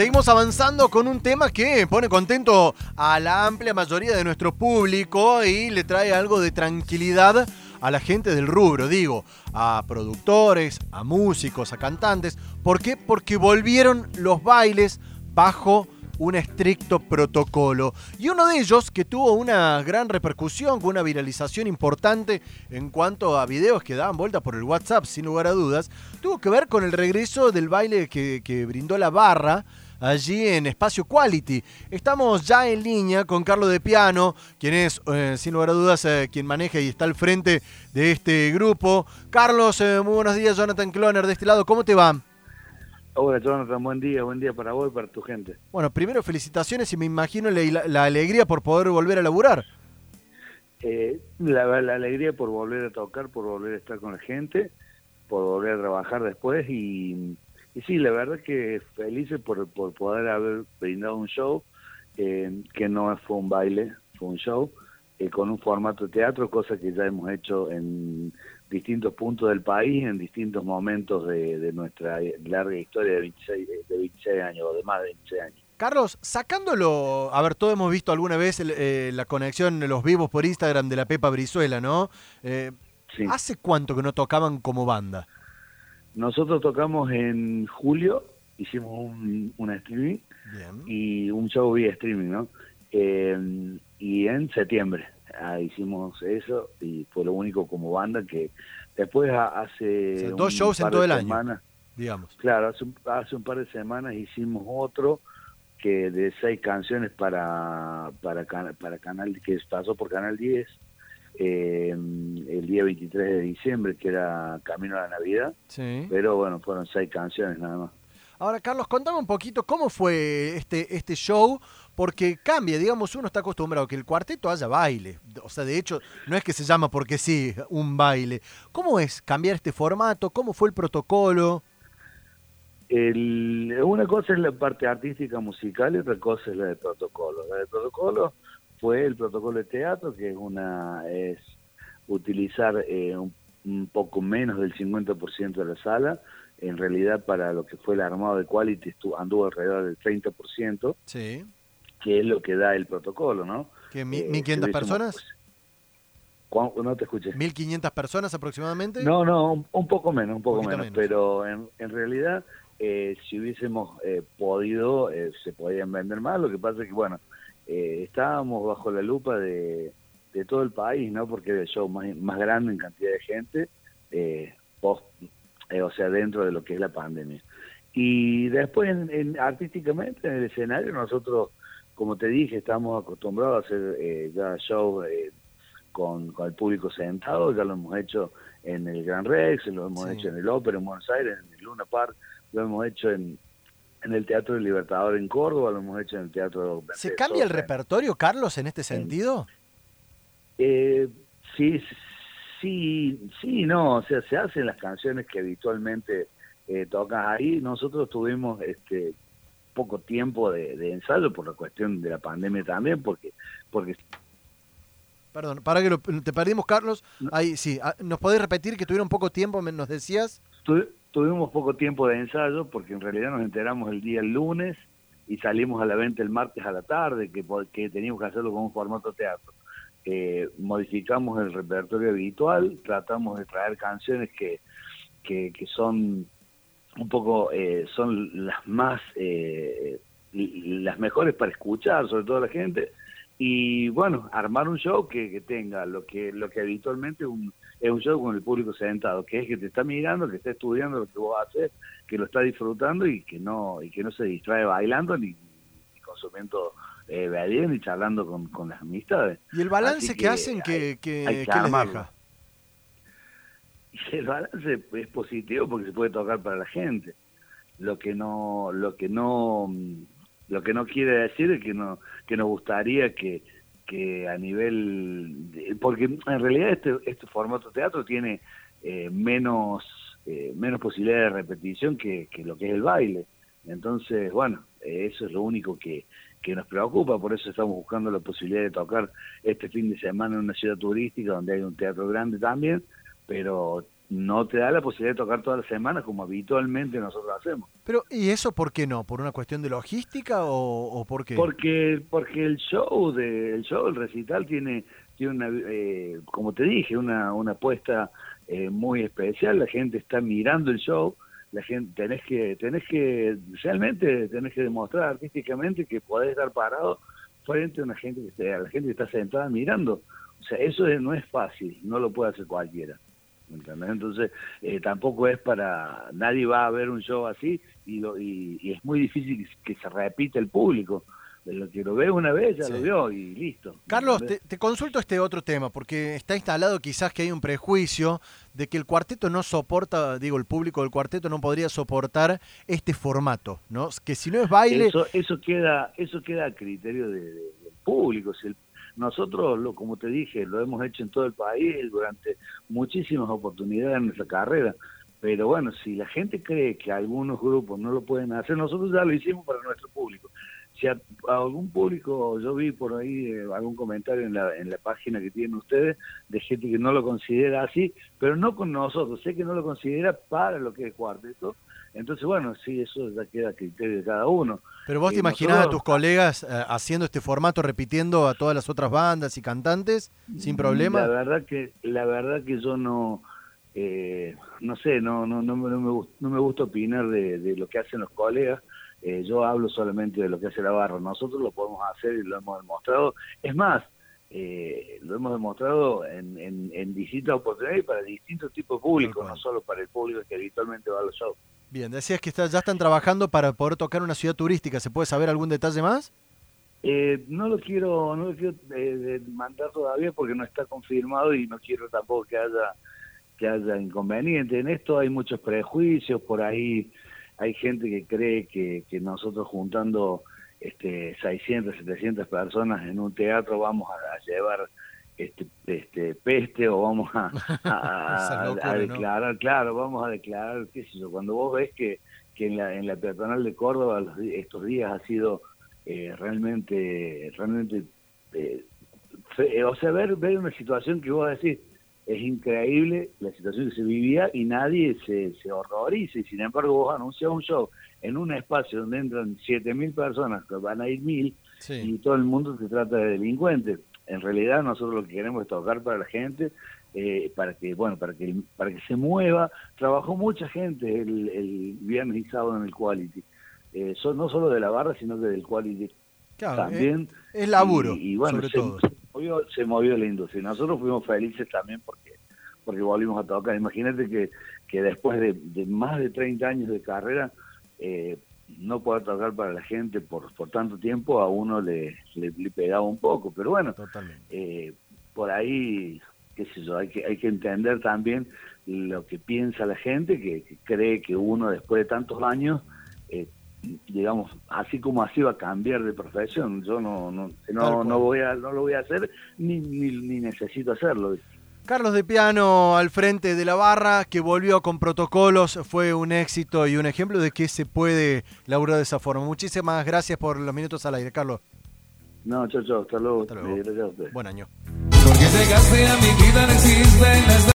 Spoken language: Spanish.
seguimos avanzando con un tema que pone contento a la amplia mayoría de nuestro público y le trae algo de tranquilidad a la gente del rubro, digo, a productores, a músicos, a cantantes. ¿Por qué? Porque volvieron los bailes bajo un estricto protocolo. Y uno de ellos, que tuvo una gran repercusión, con una viralización importante en cuanto a videos que daban vuelta por el WhatsApp, sin lugar a dudas, tuvo que ver con el regreso del baile que, que brindó la barra allí en Espacio Quality. Estamos ya en línea con Carlos de Piano, quien es, eh, sin lugar a dudas, eh, quien maneja y está al frente de este grupo. Carlos, eh, muy buenos días, Jonathan Cloner, de este lado, ¿cómo te va? Hola Jonathan, buen día, buen día para vos y para tu gente. Bueno, primero felicitaciones y me imagino la, la alegría por poder volver a laburar. Eh, la, la, alegría por volver a tocar, por volver a estar con la gente, por volver a trabajar después y, y sí, la verdad que felices por, por poder haber brindado un show eh, que no fue un baile, fue un show eh, con un formato de teatro, cosa que ya hemos hecho en distintos puntos del país, en distintos momentos de, nuestra larga historia de 26, de 26 años o de más de 26 años. Carlos, sacándolo, a ver, todos hemos visto alguna vez eh, la conexión de los vivos por Instagram de la Pepa Brizuela, ¿no? Eh, ¿Hace cuánto que no tocaban como banda? Nosotros tocamos en julio, hicimos un, una streaming y un show vía streaming, ¿no? Eh, y en septiembre ah, hicimos eso y fue lo único como banda que después hace dos shows en todo el año digamos. claro hace un, hace un par de semanas hicimos otro que de seis canciones para para para canal que pasó por canal 10 eh, el día 23 de diciembre que era Camino a la Navidad sí. pero bueno fueron seis canciones nada más Ahora, Carlos, contame un poquito cómo fue este, este show, porque cambia, digamos, uno está acostumbrado a que el cuarteto haya baile. O sea, de hecho, no es que se llama porque sí, un baile. ¿Cómo es cambiar este formato? ¿Cómo fue el protocolo? El, una cosa es la parte artística musical y otra cosa es la de protocolo. La de protocolo fue el protocolo de teatro, que es una es utilizar eh, un, un, poco menos del 50% de la sala en realidad para lo que fue el armado de Quality anduvo alrededor del 30%, sí. que es lo que da el protocolo, ¿no? ¿Que ¿1.500 eh, personas? no te escuché. ¿1.500 personas aproximadamente? No, no, un, poco menos, un poco menos, pero en, en realidad eh, si hubiésemos eh, podido, se podían vender más, lo que pasa es que, bueno, estábamos bajo la lupa de, de todo el país, ¿no? Porque era el show más, más grande en cantidad de gente, post eh, o sea, dentro de lo que es la pandemia. Y después, en, artísticamente, en el escenario, nosotros, como te dije, estamos acostumbrados a hacer eh, ya shows eh, con, el público sentado, ya lo hemos hecho en el Gran Rex, lo hemos hecho en el Ópera en Buenos Aires, en el Luna Park, lo hemos hecho en, en el Teatro del Libertador en Córdoba, lo hemos hecho en el Teatro... ¿Se cambia el repertorio, Carlos, en este sentido? Eh, sí, Sí, sí, no, o sea, se hacen las canciones que habitualmente eh, tocas ahí. Nosotros tuvimos este poco tiempo de, ensayo por la cuestión de la pandemia también, porque porque Perdón, para que te perdimos, Carlos. Ahí sí, ah, ¿nos podés repetir que tuvieron poco tiempo, nos decías? Tuvimos poco tiempo de ensayo porque en realidad nos enteramos el día lunes y salimos a la venta el martes a la tarde, que, que teníamos que hacerlo con un formato teatro. Eh, modificamos el repertorio habitual, tratamos de traer canciones que, que, son un poco, eh, son las más, eh, las mejores para escuchar, sobre todo la gente, y bueno, armar un show que, tenga lo que, lo que habitualmente un, es un show con el público sentado, que es que te está mirando, que está estudiando lo que vos haces, que lo está disfrutando y que no, y que no se distrae bailando ni, ni consumiendo eh, y charlando con, con, las amistades. ¿Y el balance que, hacen que, que, les deja? Y el balance es positivo porque se puede tocar para la gente. Lo que no, lo que no, lo que no quiere decir es que no, que nos gustaría que, que a nivel, porque en realidad este, este formato teatro tiene eh, menos, eh, menos posibilidad de repetición que, que lo que es el baile. Entonces, bueno, eso es lo único que, que nos preocupa, por eso estamos buscando la posibilidad de tocar este fin de semana en una ciudad turística donde hay un teatro grande también, pero no te da la posibilidad de tocar todas las semanas como habitualmente nosotros hacemos. Pero, ¿y eso por qué no? ¿Por una cuestión de logística o, por qué? Porque, porque el show, de, el show, el recital tiene, tiene una, eh, como te dije, una, una apuesta eh, muy especial. La gente está mirando el show, la gente, tenés que, tenés que, realmente tenés que demostrar artísticamente que podés estar parado frente a una gente que a la gente que está sentada mirando. O sea, eso no es fácil, no lo puede hacer cualquiera. Entonces, eh, tampoco es para, nadie va a ver un show así y, lo, y, es muy difícil que se repita el público. De lo que lo ve una vez, ya lo vio y listo. Carlos, te, consulto este otro tema, porque está instalado quizás que hay un prejuicio de que el cuarteto no soporta, digo, el público del cuarteto no podría soportar este formato, ¿no? Que si no es baile... Eso, eso, queda, eso queda a criterio del público. Si el nosotros, lo, como te dije, lo hemos hecho en todo el país durante muchísimas oportunidades en nuestra carrera. Pero bueno, si la gente cree que algunos grupos no lo pueden hacer, nosotros ya lo hicimos para nuestro público. Si a, algún público, yo vi por ahí eh, algún comentario en la, en la página que tienen ustedes de gente que no lo considera así, pero no con nosotros, sé que no lo considera para lo que es cuarteto, entonces, bueno, sí, eso ya queda a criterio de cada uno. Pero vos te imaginás a tus colegas eh, haciendo este formato, repitiendo a todas las otras bandas y cantantes sin problema. La verdad que, la verdad que yo no, eh, no sé, no, no, no, no, me, no me gusta opinar de, lo que hacen los colegas. Eh, yo hablo solamente de lo que hace la barra. Nosotros lo podemos hacer y lo hemos demostrado. Es más, lo hemos demostrado en, en, en distintas oportunidades para distintos tipos de público, no solo para el público que habitualmente va a los shows. Bien, decías que ya están trabajando para poder tocar una ciudad turística. ¿Se puede saber algún detalle más? Eh, no lo quiero, no lo quiero eh, mandar todavía porque no está confirmado y no quiero tampoco que haya que haya inconveniente. En esto hay muchos prejuicios, por ahí hay gente que cree que, que nosotros juntando este 600, 700 personas en un teatro vamos a llevar este, este, peste o vamos a, a, declarar, claro, vamos a declarar, qué sé yo, cuando vos ves que, que en, la, en la peatonal de Córdoba estos días ha sido eh, realmente, realmente, eh, o sea, ver, ver una situación que vos decís, es increíble la situación que se vivía y nadie se, se horroriza y sin embargo vos anuncias un show en un espacio donde entran 7.000 personas, que van a ir 1.000 y todo el mundo te trata de delincuente en realidad nosotros lo que queremos es tocar para la gente, eh, para que bueno, para que para que se mueva. Trabajó mucha gente el, viernes y sábado en el Quality, eh, no solo de la barra, sino que del Quality también. Es, laburo, y, bueno, se, movió, se movió la industria. Nosotros fuimos felices también porque porque volvimos a tocar. Imagínate que, que después de, más de 30 años de carrera, eh, no poder tocar para la gente por, por tanto tiempo a uno le, le, pegaba un poco, pero bueno, eh, por ahí, qué sé yo, hay que, hay que entender también lo que piensa la gente, que, cree que uno después de tantos años, eh, digamos, así como así va a cambiar de profesión, yo no, no, no, no, voy a, no lo voy a hacer ni, ni, ni necesito hacerlo. Carlos de Piano al frente de la barra, que volvió con protocolos, fue un éxito y un ejemplo de que se puede laburar de esa forma. Muchísimas gracias por los minutos al aire, Carlos. No, chao, chao, hasta luego. Hasta luego. Buen año.